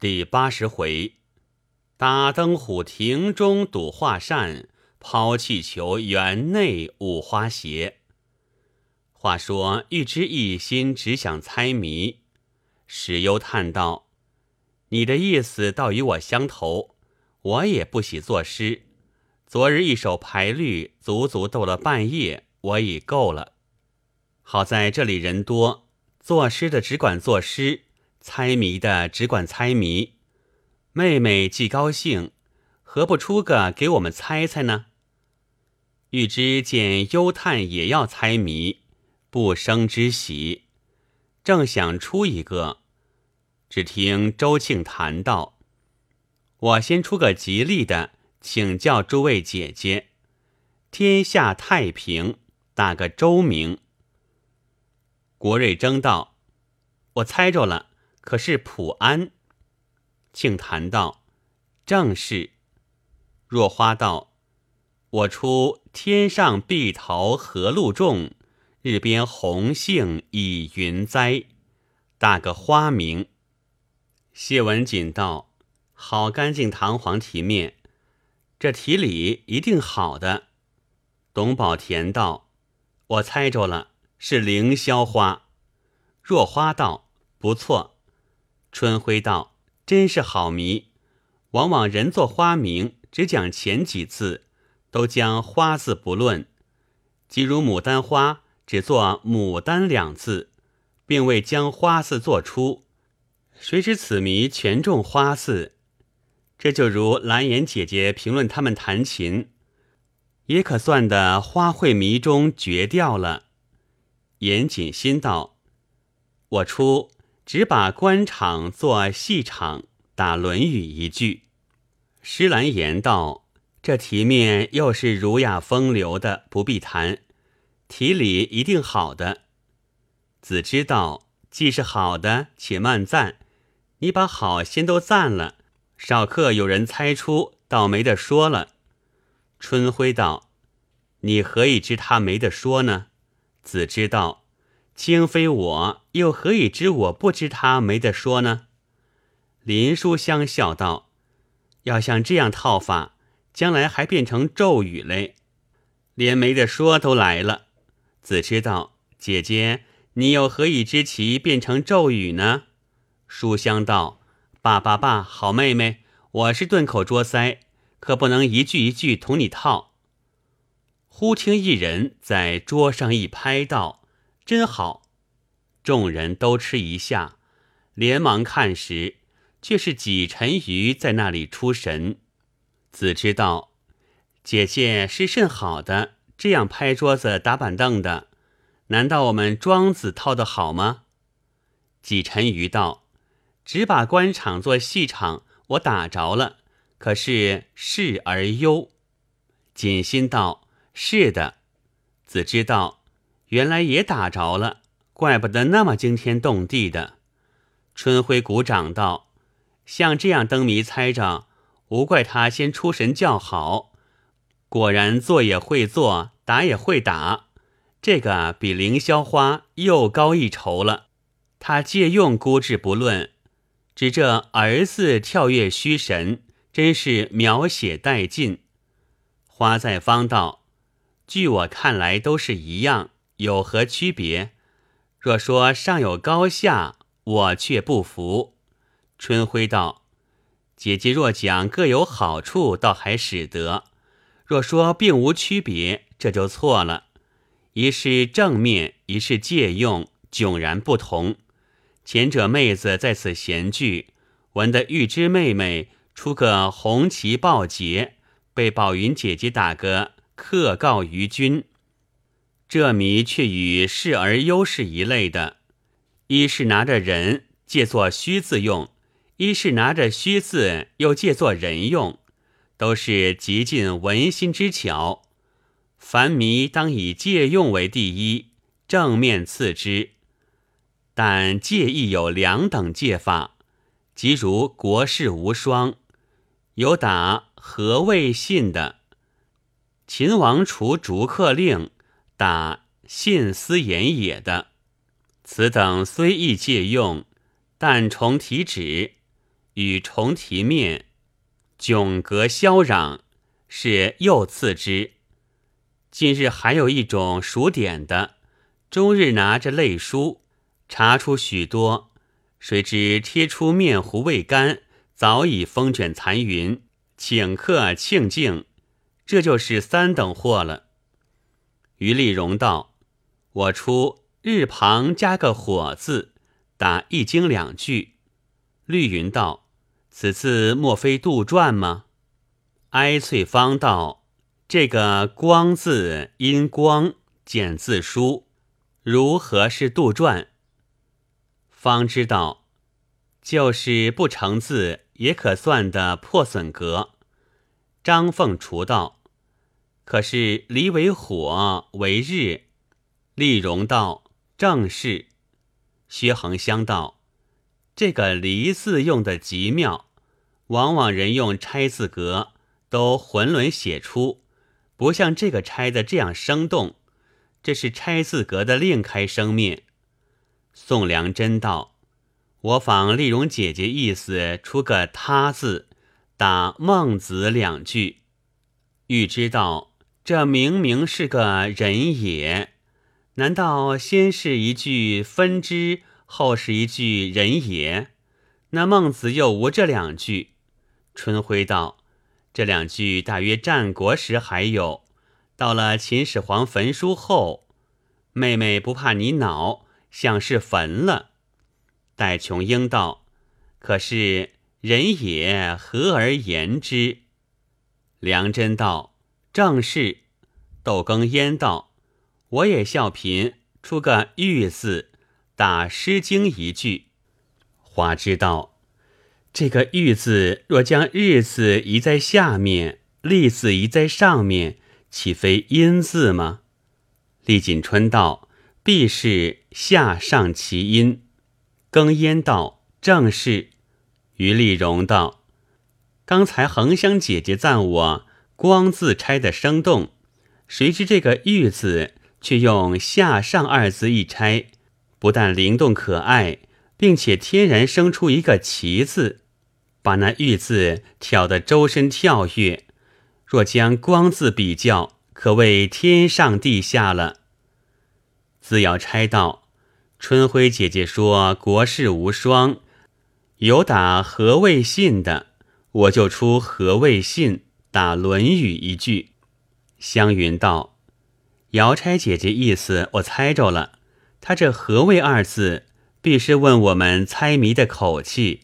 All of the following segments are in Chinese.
第八十回，打灯虎亭中赌画扇，抛气球园内舞花鞋。话说玉芝一心只想猜谜，史幽叹道：“你的意思倒与我相投，我也不喜作诗。昨日一首排律，足足斗了半夜，我已够了。好在这里人多，作诗的只管作诗。”猜谜的只管猜谜，妹妹既高兴，何不出个给我们猜猜呢？欲知见幽叹也要猜谜，不生之喜，正想出一个，只听周庆谈道：“我先出个吉利的，请教诸位姐姐，天下太平，打个周名。”国瑞争道：“我猜着了。”可是普安，庆谈道：“正是。”若花道：“我出天上碧桃何路种，日边红杏倚云栽，打个花名。”谢文锦道：“好干净堂皇体面，这题里一定好的。”董宝田道：“我猜着了，是凌霄花。”若花道：“不错。”春晖道：“真是好谜，往往人作花名，只讲前几字，都将花字不论。即如牡丹花，只作牡丹两字，并未将花字作出。谁知此谜全中花字？这就如蓝颜姐姐评论他们弹琴，也可算的花卉谜中绝掉了。”严谨心道：“我出。”只把官场做戏场，打《论语》一句。施兰言道：“这题面又是儒雅风流的，不必谈。题里一定好的。”子知道：“既是好的，且慢赞。你把好先都赞了，少客有人猜出，倒没得说了。”春晖道：“你何以知他没得说呢？”子知道。卿非我，又何以知我不知他没得说呢？林书香笑道：“要像这样套法，将来还变成咒语嘞，连没得说都来了。”子知道：“姐姐，你又何以知其变成咒语呢？”书香道：“爸爸爸，好妹妹，我是顿口捉腮，可不能一句一句同你套。”忽听一人在桌上一拍道。真好，众人都吃一下，连忙看时，却是几沉鱼在那里出神。子知道，姐姐是甚好的，这样拍桌子打板凳的，难道我们庄子套的好吗？几沉鱼道：“只把官场做戏场，我打着了，可是事而忧。”锦心道：“是的。”子知道。原来也打着了，怪不得那么惊天动地的。春晖鼓掌道：“像这样灯谜猜着，无怪他先出神叫好。果然做也会做，打也会打，这个比凌霄花又高一筹了。他借用估值不论，只这儿子跳跃虚神，真是描写殆尽。花在方道，据我看来都是一样。”有何区别？若说上有高下，我却不服。春晖道：“姐姐若讲各有好处，倒还使得；若说并无区别，这就错了。一是正面，一是借用，迥然不同。前者妹子在此闲聚，闻得玉芝妹妹出个红旗报捷，被宝云姐姐打个客告于君。”这谜却与示而优是一类的，一是拿着人借作虚字用，一是拿着虚字又借作人用，都是极尽文心之巧。凡谜当以借用为第一，正面次之。但借亦有两等借法，即如国士无双，有打何谓信的，秦王除逐客令。打信思言也的，此等虽易借用，但重题旨，与重提面，迥隔嚣嚷，是又次之。近日还有一种熟点的，终日拿着类书，查出许多，谁知贴出面糊未干，早已风卷残云，请客庆敬，这就是三等货了。于丽荣道：“我出日旁加个火字，打一经两句。”绿云道：“此字莫非杜撰吗？”哀翠芳道：“这个‘光’字因光简字书，如何是杜撰？”方知道，就是不成字，也可算的破损格。张凤雏道：“可是离为火为日。”丽荣道：“正是。”薛恒香道。这个“离”字用的极妙，往往人用拆字格都浑沦写出，不像这个拆的这样生动。这是拆字格的另开生面。宋良真道：“我仿丽蓉姐姐意思，出个‘他’字，打‘孟子’两句。欲知道这明明是个人也，难道先是一句分支？”后是一句人也，那孟子又无这两句。春晖道：“这两句大约战国时还有，到了秦始皇焚书后，妹妹不怕你恼，像是焚了。”戴琼英道：“可是人也何而言之？”梁真道：“正是。”窦更焉道：“我也笑贫，出个玉字。”打《诗经》一句，华知道这个“玉”字若将“日”字移在下面，“立”字移在上面，岂非阴字吗？厉锦春道：“必是下上其音。”更焉道：“正是。”于丽荣道：“刚才恒香姐姐赞我‘光’字拆的生动，谁知这个‘玉’字却用下上二字一拆。”不但灵动可爱，并且天然生出一个“奇”字，把那“玉”字挑得周身跳跃。若将“光”字比较，可谓天上地下了。字要拆道，春晖姐姐说国士无双，有打何谓信的，我就出何谓信，打《论语》一句。湘云道：“姚钗姐姐意思，我猜着了。”她这“何谓”二字，必是问我们猜谜的口气。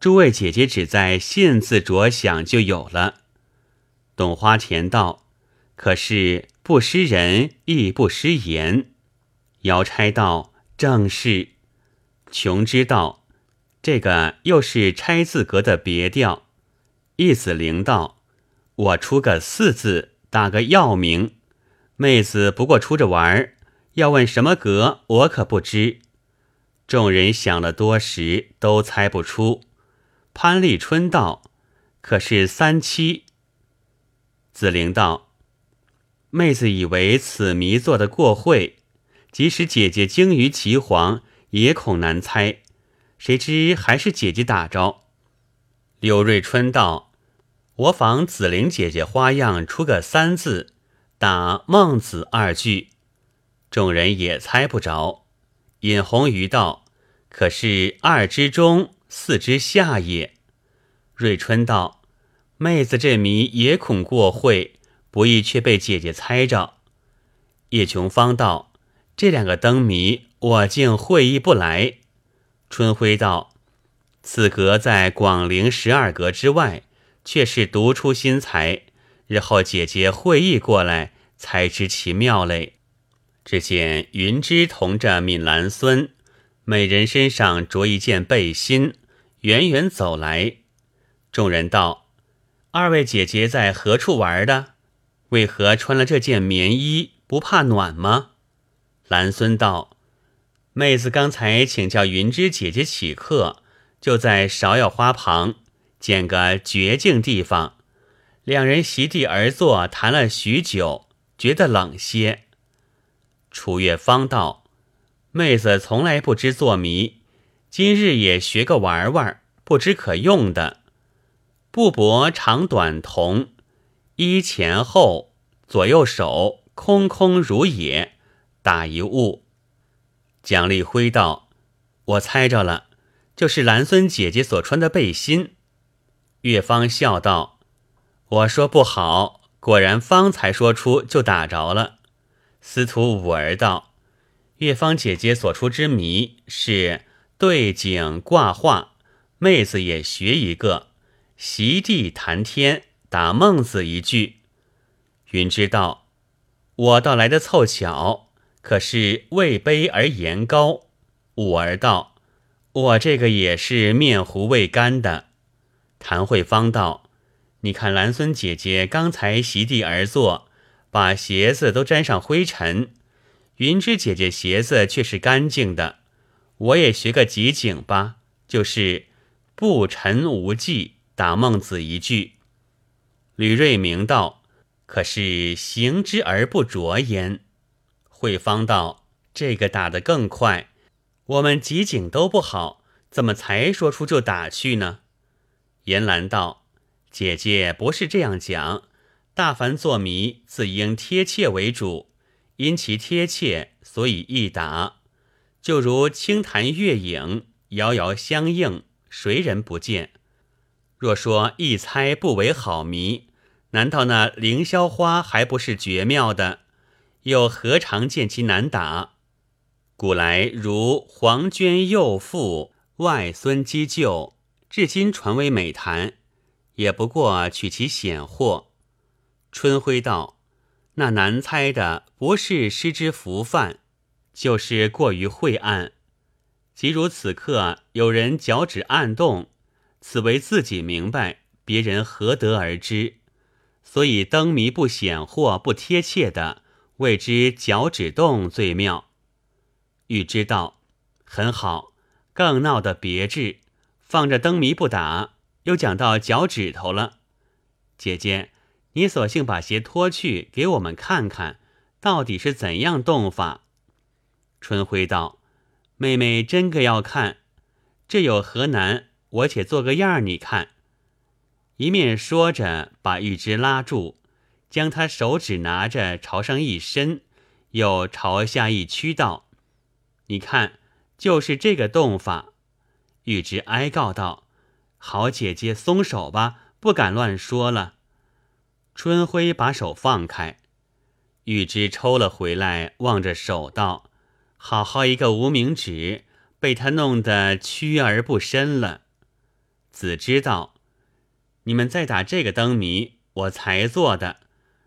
诸位姐姐只在“信”字着想就有了。董花钱道：“可是不失人，亦不失言。”姚钗道：“正是。”琼知道，这个又是拆字格的别调。意思灵道：“我出个四字，打个药名。妹子不过出着玩儿。”要问什么格，我可不知。众人想了多时，都猜不出。潘丽春道：“可是三七。”子玲道：“妹子以为此谜做得过会，即使姐姐精于岐黄，也恐难猜。谁知还是姐姐打着。”柳瑞春道：“我仿紫菱姐姐花样，出个三字，打孟子二句。”众人也猜不着。尹红瑜道：“可是二之中，四之下也。”瑞春道：“妹子这谜也恐过会，不易却被姐姐猜着。”叶琼芳道：“这两个灯谜，我竟会意不来。”春晖道：“此格在广陵十二格之外，却是独出心裁。日后姐姐会意过来，才知其妙嘞。”只见云芝同着闽兰孙，每人身上着一件背心，远远走来。众人道：“二位姐姐在何处玩的？为何穿了这件棉衣？不怕暖吗？”兰孙道：“妹子刚才请教云芝姐姐起客，就在芍药花旁见个绝境地方，两人席地而坐，谈了许久，觉得冷些。”楚月芳道：“妹子从来不知做谜，今日也学个玩玩。”不知可用的。布帛长短同，衣前后左右手空空如也，打一物。蒋立辉道：“我猜着了，就是兰孙姐姐所穿的背心。”岳芳笑道：“我说不好，果然方才说出就打着了。”司徒五儿道：“岳芳姐姐所出之谜是对景挂画，妹子也学一个，席地谈天，打孟子一句。”云知道：“我倒来的凑巧。”可是位卑而言高，五儿道：“我这个也是面糊未干的。”谭慧芳道：“你看兰孙姐姐刚才席地而坐，把鞋子都沾上灰尘；云芝姐姐鞋子却是干净的。我也学个集景吧，就是不尘无迹，打孟子一句。”吕瑞明道：“可是行之而不着焉。”慧芳道：“这个打得更快，我们集景都不好，怎么才说出就打去呢？”严兰道：“姐姐不是这样讲，大凡作谜自应贴切为主，因其贴切，所以易打。就如清潭月影，遥遥相映，谁人不见？若说一猜不为好谜，难道那凌霄花还不是绝妙的？”又何尝见其难打？古来如黄娟幼妇、外孙姬旧，至今传为美谈，也不过取其显货。春晖道：“那难猜的不是失之浮泛，就是过于晦暗。即如此刻有人脚趾暗动，此为自己明白，别人何得而知？所以灯谜不显货、不贴切的。”谓之脚趾动最妙，欲知道很好，更闹得别致。放着灯谜不打，又讲到脚趾头了。姐姐，你索性把鞋脱去，给我们看看，到底是怎样动法？春晖道：“妹妹真个要看，这有何难？我且做个样儿，你看。”一面说着，把玉芝拉住。将他手指拿着朝上一伸，又朝下一屈道：“你看，就是这个动法。”玉芝哀告道：“好姐姐，松手吧，不敢乱说了。”春晖把手放开，玉芝抽了回来，望着手道：“好好一个无名指，被他弄得屈而不伸了。”子知道：“你们再打这个灯谜，我才做的。”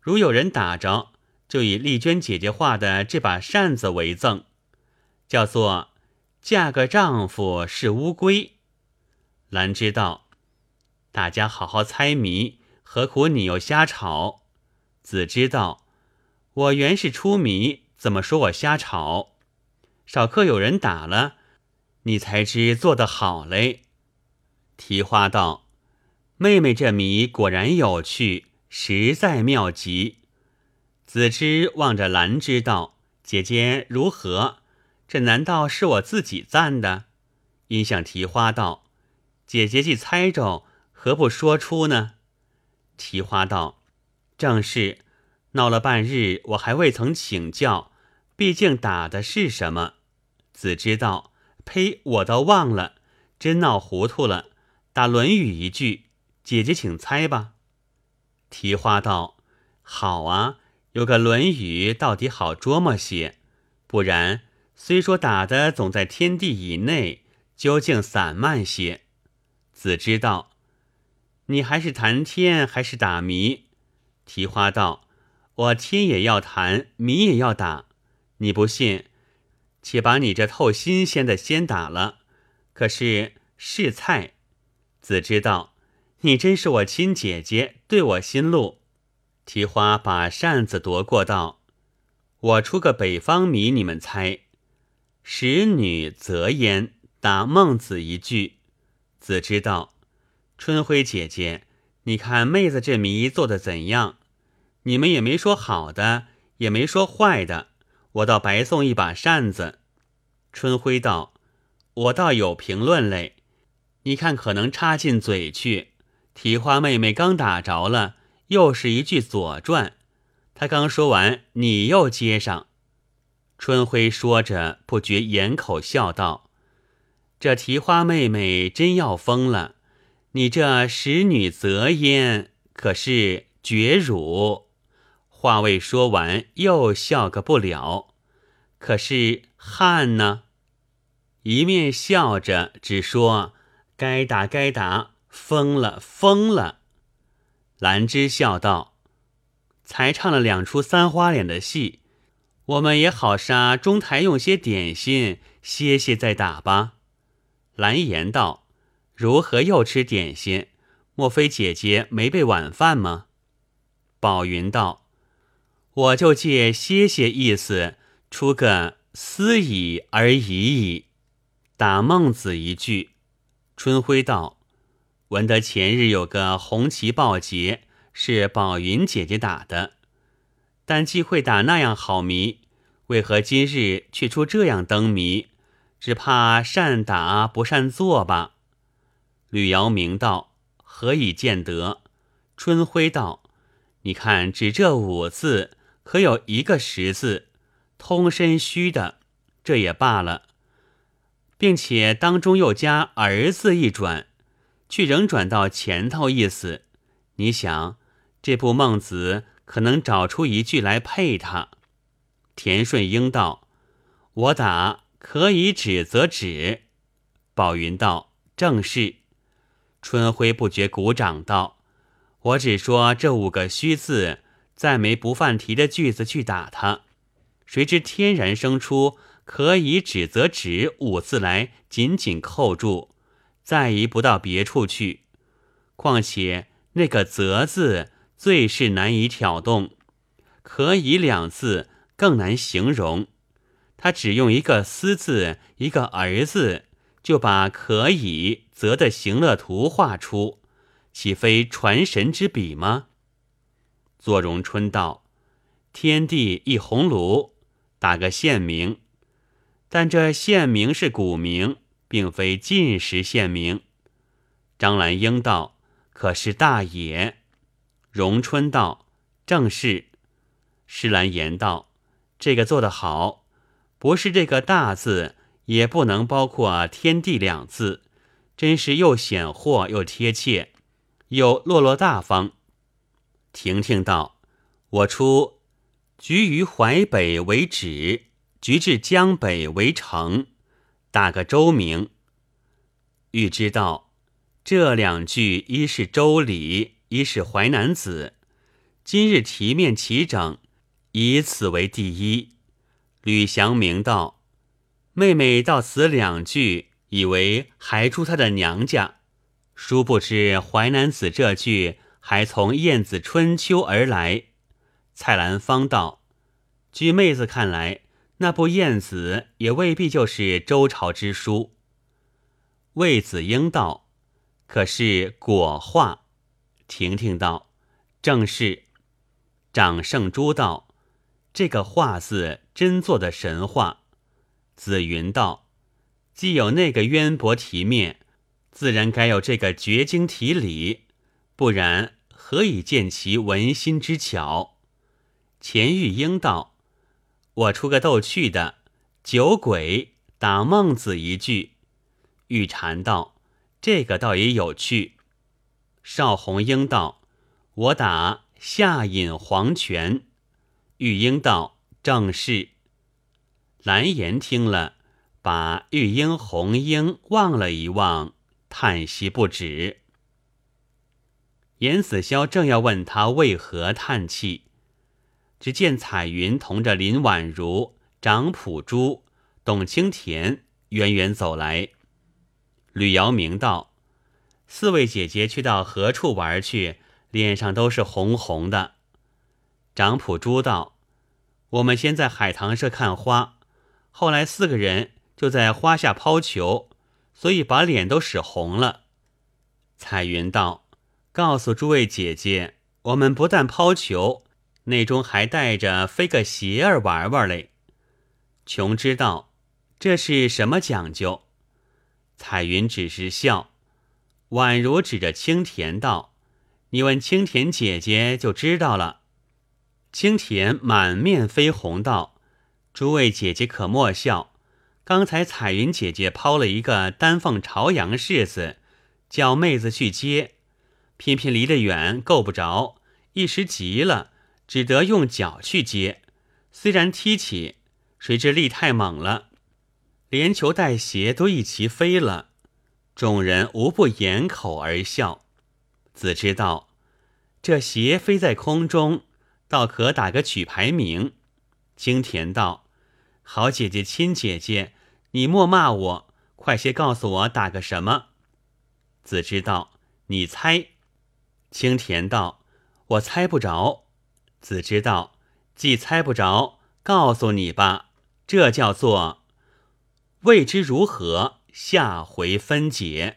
如有人打着，就以丽娟姐姐画的这把扇子为赠，叫做“嫁个丈夫是乌龟”。兰知道，大家好好猜谜，何苦你又瞎吵？子知道，我原是出谜，怎么说我瞎吵？少刻有人打了，你才知做得好嘞。提花道，妹妹这谜果然有趣。实在妙极，子之望着兰知道：“姐姐如何？这难道是我自己赞的？”因向提花道：“姐姐既猜着，何不说出呢？”提花道：“正是，闹了半日，我还未曾请教，毕竟打的是什么？”子之道：“呸！我倒忘了，真闹糊涂了。打《论语》一句，姐姐请猜吧。”提花道：“好啊，有个《论语》，到底好琢磨些。不然，虽说打的总在天地以内，究竟散漫些。”子知道：“你还是谈天，还是打谜？”提花道：“我天也要谈，谜也要打。你不信，且把你这透新鲜的先打了。可是是菜。”子知道。你真是我亲姐姐，对我心路。提花把扇子夺过道：“我出个北方谜，你们猜。使女择焉，打孟子一句。子知道，春晖姐姐，你看妹子这谜做的怎样？你们也没说好的，也没说坏的，我倒白送一把扇子。春晖道：我倒有评论嘞。你看可能插进嘴去。提花妹妹刚打着了，又是一句左传。她刚说完，你又接上。春晖说着，不觉掩口笑道：“这提花妹妹真要疯了。你这使女则焉，可是绝辱。”话未说完，又笑个不了。可是汉呢？一面笑着，只说：“该打该打。”疯了，疯了！兰芝笑道：“才唱了两出三花脸的戏，我们也好杀中台用些点心歇歇再打吧。”兰言道：“如何又吃点心？莫非姐姐没备晚饭吗？”宝云道：“我就借歇歇意思，出个思矣而已矣。”打孟子一句。春晖道。闻得前日有个红旗报捷，是宝云姐姐打的，但既会打那样好谜，为何今日却出这样灯谜？只怕善打不善做吧？吕瑶明道：“何以见得？”春晖道：“你看，只这五字，可有一个十字，通身虚的，这也罢了，并且当中又加儿字一转。”却仍转到前头意思，你想这部《孟子》可能找出一句来配他。田顺英道：“我打可以指则指。”宝云道：“正是。”春晖不觉鼓掌道：“我只说这五个虚字，再没不犯题的句子去打他，谁知天然生出‘可以指则指’五字来，紧紧扣住。”再移不到别处去，况且那个“则”字最是难以挑动，“可以”两字更难形容。他只用一个“思”字，一个“儿”字，就把“可以”“则”的行乐图画出，岂非传神之笔吗？左荣春道：“天地一鸿炉，打个县名，但这县名是古名。”并非近时县名。张兰英道：“可是大也。”荣春道：“正是。”施兰言道：“这个做得好，不是这个大字，也不能包括天地两字，真是又显豁又贴切，又落落大方。”婷婷道：“我出局于淮北为止，局至江北为城。”打个周名，欲知道这两句，一是《周礼》，已是《淮南子》。今日题面齐整，以此为第一。吕祥明道：“妹妹到此两句，以为还出她的娘家，殊不知《淮南子》这句还从《晏子春秋》而来。”蔡兰芳道：“据妹子看来。”那部《晏子》也未必就是周朝之书。魏子英道：“可是果画。”婷婷道：“正是。”长胜珠道：“这个画字真做的神话。”紫云道：“既有那个渊博题面，自然该有这个绝经题理，不然何以见其文心之巧？”钱玉英道。我出个逗趣的，酒鬼打孟子一句，玉蝉道：“这个倒也有趣。”邵红英道：“我打夏饮黄泉。”玉英道：“正是。”蓝颜听了，把玉英、红英望了一望，叹息不止。严子潇正要问他为何叹气。只见彩云同着林婉如、张普珠、董清田远远走来。吕瑶明道：“四位姐姐去到何处玩去？脸上都是红红的。”张普珠道：“我们先在海棠社看花，后来四个人就在花下抛球，所以把脸都使红了。”彩云道：“告诉诸位姐姐，我们不但抛球。”内中还带着飞个鞋儿玩玩嘞。琼知道这是什么讲究？彩云只是笑，宛如指着青田道：“你问青田姐姐就知道了。”青田满面绯红道：“诸位姐姐可莫笑，刚才彩云姐姐抛了一个丹凤朝阳柿子，叫妹子去接，偏偏离得远够不着，一时急了，只得用脚去接。虽然踢起，谁知力太猛了，连球带鞋都一齐飞了。”众人无不掩口而笑。子知道，这鞋飞在空中，倒可打个举牌名。青田道：“好姐姐，亲姐姐，你莫骂我，快些告诉我打个什么。”子知道：“你猜。”青田道：“我猜不着。”子知道：“既猜不着，告诉你吧，这叫做未知如何。”下回分解。